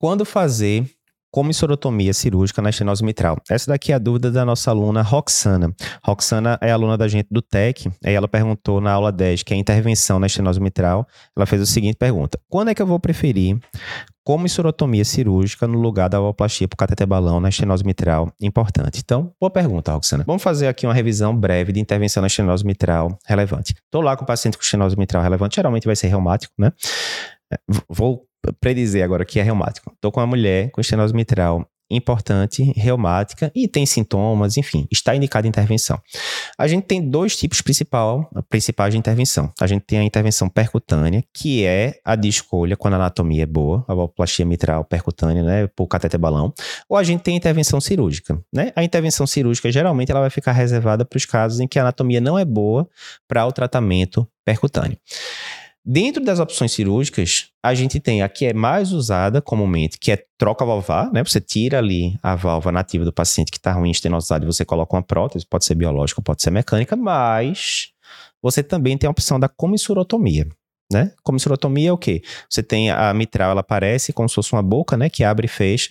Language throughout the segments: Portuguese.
Quando fazer comissorotomia cirúrgica na estenose mitral? Essa daqui é a dúvida da nossa aluna Roxana. Roxana é aluna da gente do TEC, aí ela perguntou na aula 10, que é intervenção na estenose mitral, ela fez a seguinte pergunta: Quando é que eu vou preferir comissorotomia cirúrgica no lugar da valvoplastia por cateter balão na estenose mitral? Importante. Então, boa pergunta, Roxana. Vamos fazer aqui uma revisão breve de intervenção na estenose mitral relevante. Estou lá com o paciente com estenose mitral relevante, geralmente vai ser reumático, né? Vou predizer agora que é reumático. Estou com uma mulher com estenose mitral importante, reumática e tem sintomas, enfim, está indicada intervenção. A gente tem dois tipos principal, principais de intervenção. A gente tem a intervenção percutânea, que é a de escolha quando a anatomia é boa, a valvoplastia mitral percutânea, né, por cateter balão, ou a gente tem a intervenção cirúrgica, né? A intervenção cirúrgica geralmente ela vai ficar reservada para os casos em que a anatomia não é boa para o tratamento percutâneo. Dentro das opções cirúrgicas, a gente tem a que é mais usada comumente, que é troca valvar, né? Você tira ali a válvula nativa do paciente que está ruim estenosado e você coloca uma prótese, pode ser biológica, pode ser mecânica, mas você também tem a opção da comissurotomia né? Comissurotomia é o quê? Você tem a mitral, ela aparece como se fosse uma boca, né? Que abre e fecha.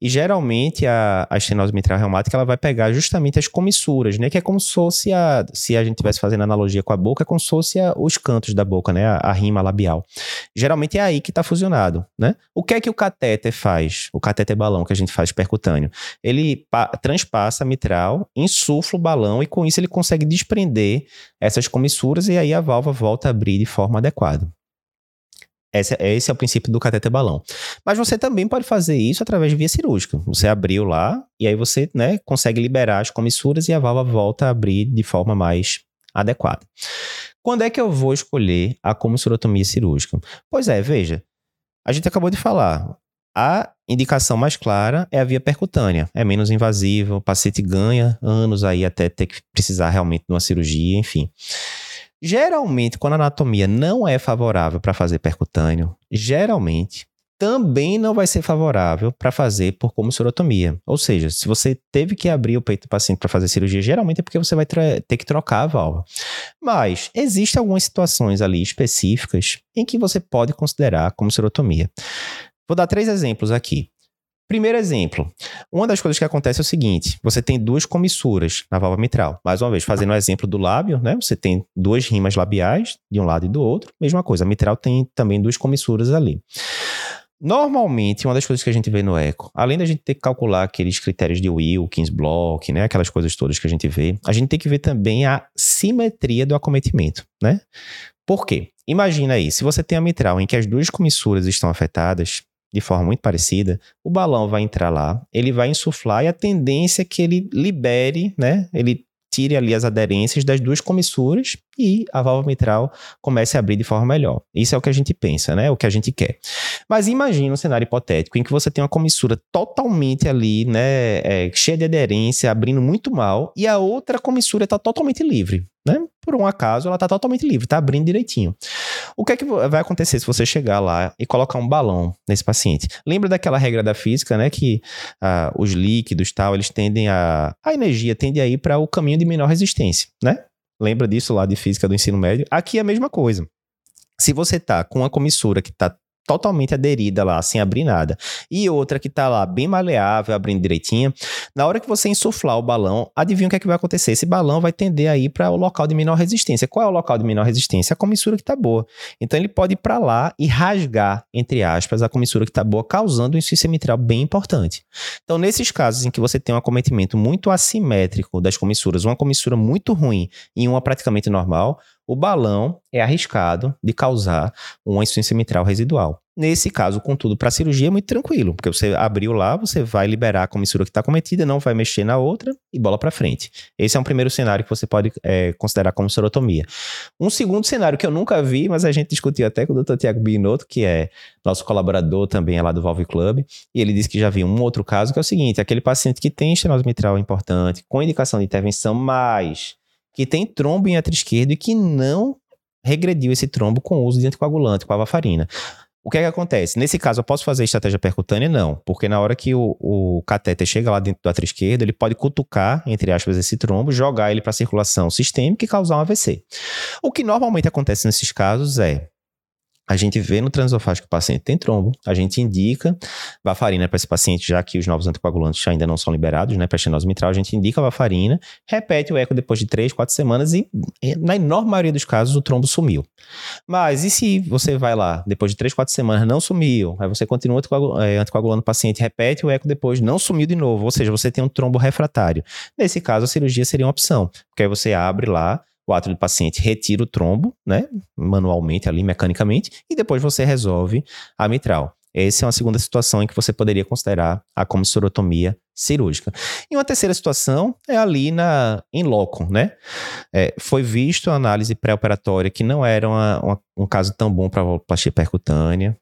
E geralmente a, a estenose mitral reumática, ela vai pegar justamente as comissuras, né? Que é como se fosse a, se a gente estivesse fazendo analogia com a boca, é como se fosse a, os cantos da boca, né? A, a, rima labial. Geralmente é aí que está fusionado, né? O que é que o catéter faz? O catéter balão que a gente faz percutâneo. Ele transpassa a mitral, insufla o balão e com isso ele consegue desprender essas comissuras e aí a válvula volta a abrir de forma adequada. Esse, esse, é o princípio do cateter balão. Mas você também pode fazer isso através de via cirúrgica. Você abriu lá e aí você né, consegue liberar as comissuras e a válvula volta a abrir de forma mais adequada. Quando é que eu vou escolher a comissurotomia cirúrgica? Pois é, veja, a gente acabou de falar. A indicação mais clara é a via percutânea. É menos invasiva, o paciente ganha anos aí até ter que precisar realmente de uma cirurgia, enfim. Geralmente, quando a anatomia não é favorável para fazer percutâneo, geralmente também não vai ser favorável para fazer por comissurotomia. Ou seja, se você teve que abrir o peito do paciente para fazer cirurgia, geralmente é porque você vai ter que trocar a válvula. Mas existem algumas situações ali específicas em que você pode considerar comissurotomia. Vou dar três exemplos aqui. Primeiro exemplo. Uma das coisas que acontece é o seguinte: você tem duas comissuras na válvula mitral. Mais uma vez, fazendo o exemplo do lábio, né? Você tem duas rimas labiais, de um lado e do outro. Mesma coisa, a mitral tem também duas comissuras ali. Normalmente, uma das coisas que a gente vê no eco, além da gente ter que calcular aqueles critérios de Wilkins, Block, né, aquelas coisas todas que a gente vê, a gente tem que ver também a simetria do acometimento, né? Por quê? Imagina aí, se você tem a mitral em que as duas comissuras estão afetadas, de forma muito parecida, o balão vai entrar lá, ele vai insuflar e a tendência é que ele libere, né? Ele tire ali as aderências das duas comissuras e a válvula mitral comece a abrir de forma melhor. Isso é o que a gente pensa, né? O que a gente quer. Mas imagine um cenário hipotético em que você tem uma comissura totalmente ali, né, é, cheia de aderência, abrindo muito mal, e a outra comissura está totalmente livre, né? Por um acaso, ela está totalmente livre, está abrindo direitinho. O que é que vai acontecer se você chegar lá e colocar um balão nesse paciente? Lembra daquela regra da física, né? Que ah, os líquidos tal, eles tendem a. A energia tende a ir para o caminho de menor resistência, né? Lembra disso lá de física do ensino médio? Aqui é a mesma coisa. Se você tá com uma comissura que está totalmente aderida lá, sem abrir nada, e outra que tá lá bem maleável, abrindo direitinho, na hora que você insuflar o balão, adivinha o que é que vai acontecer? Esse balão vai tender a ir para o local de menor resistência. Qual é o local de menor resistência? A comissura que tá boa. Então ele pode ir para lá e rasgar, entre aspas, a comissura que tá boa, causando um insuficiência mitral bem importante. Então, nesses casos em que você tem um acometimento muito assimétrico das comissuras, uma comissura muito ruim e uma praticamente normal, o balão é arriscado de causar uma insuficiência mitral residual. Nesse caso, contudo, para cirurgia é muito tranquilo, porque você abriu lá, você vai liberar a comissura que está cometida, não vai mexer na outra e bola para frente. Esse é um primeiro cenário que você pode é, considerar como serotomia. Um segundo cenário que eu nunca vi, mas a gente discutiu até com o Dr. Tiago Binotto, que é nosso colaborador também é lá do Valve Club, e ele disse que já viu um outro caso, que é o seguinte, aquele paciente que tem estenose mitral importante, com indicação de intervenção, mas que tem trombo em átrio esquerdo e que não regrediu esse trombo com o uso de anticoagulante, com a varfarina. O que é que acontece? Nesse caso, eu posso fazer estratégia percutânea? Não, porque na hora que o, o catéter chega lá dentro do átrio esquerdo, ele pode cutucar, entre aspas, esse trombo, jogar ele para circulação sistêmica e causar um AVC. O que normalmente acontece nesses casos é a gente vê no transesofágico que o paciente tem trombo, a gente indica varfarina para esse paciente, já que os novos anticoagulantes ainda não são liberados, né, para estenose mitral, a gente indica a varfarina, repete o eco depois de 3, 4 semanas e, na enorme maioria dos casos, o trombo sumiu. Mas e se você vai lá, depois de 3, 4 semanas, não sumiu, aí você continua é, anticoagulando o paciente, repete o eco depois, não sumiu de novo, ou seja, você tem um trombo refratário. Nesse caso, a cirurgia seria uma opção, porque aí você abre lá, o ato do paciente retira o trombo, né, manualmente ali, mecanicamente, e depois você resolve a mitral. Essa é uma segunda situação em que você poderia considerar a comissorotomia cirúrgica. E uma terceira situação é ali na em loco, né? É, foi visto a análise pré-operatória que não era uma, uma, um caso tão bom para valvuloplastia percutânea,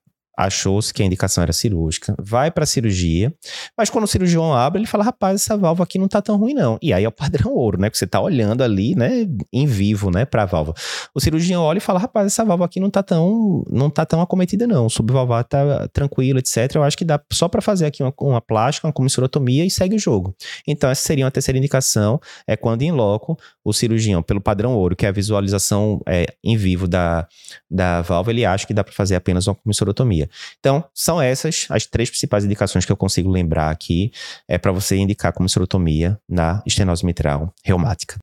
achou-se que a indicação era cirúrgica, vai para a cirurgia, mas quando o cirurgião abre, ele fala: rapaz, essa válvula aqui não tá tão ruim, não. E aí é o padrão ouro, né? Que você tá olhando ali, né, em vivo, né, para a válvula. O cirurgião olha e fala: rapaz, essa válvula aqui não tá tão, não tá tão acometida, não. O subvalvar tá tranquilo, etc. Eu acho que dá só para fazer aqui uma, uma plástica, uma comissurotomia e segue o jogo. Então, essa seria uma terceira indicação, é quando em loco o cirurgião, pelo padrão ouro, que é a visualização é, em vivo da, da válvula, ele acha que dá para fazer apenas uma comissurotomia. Então, são essas as três principais indicações que eu consigo lembrar aqui é para você indicar como serotomia na estenose mitral reumática.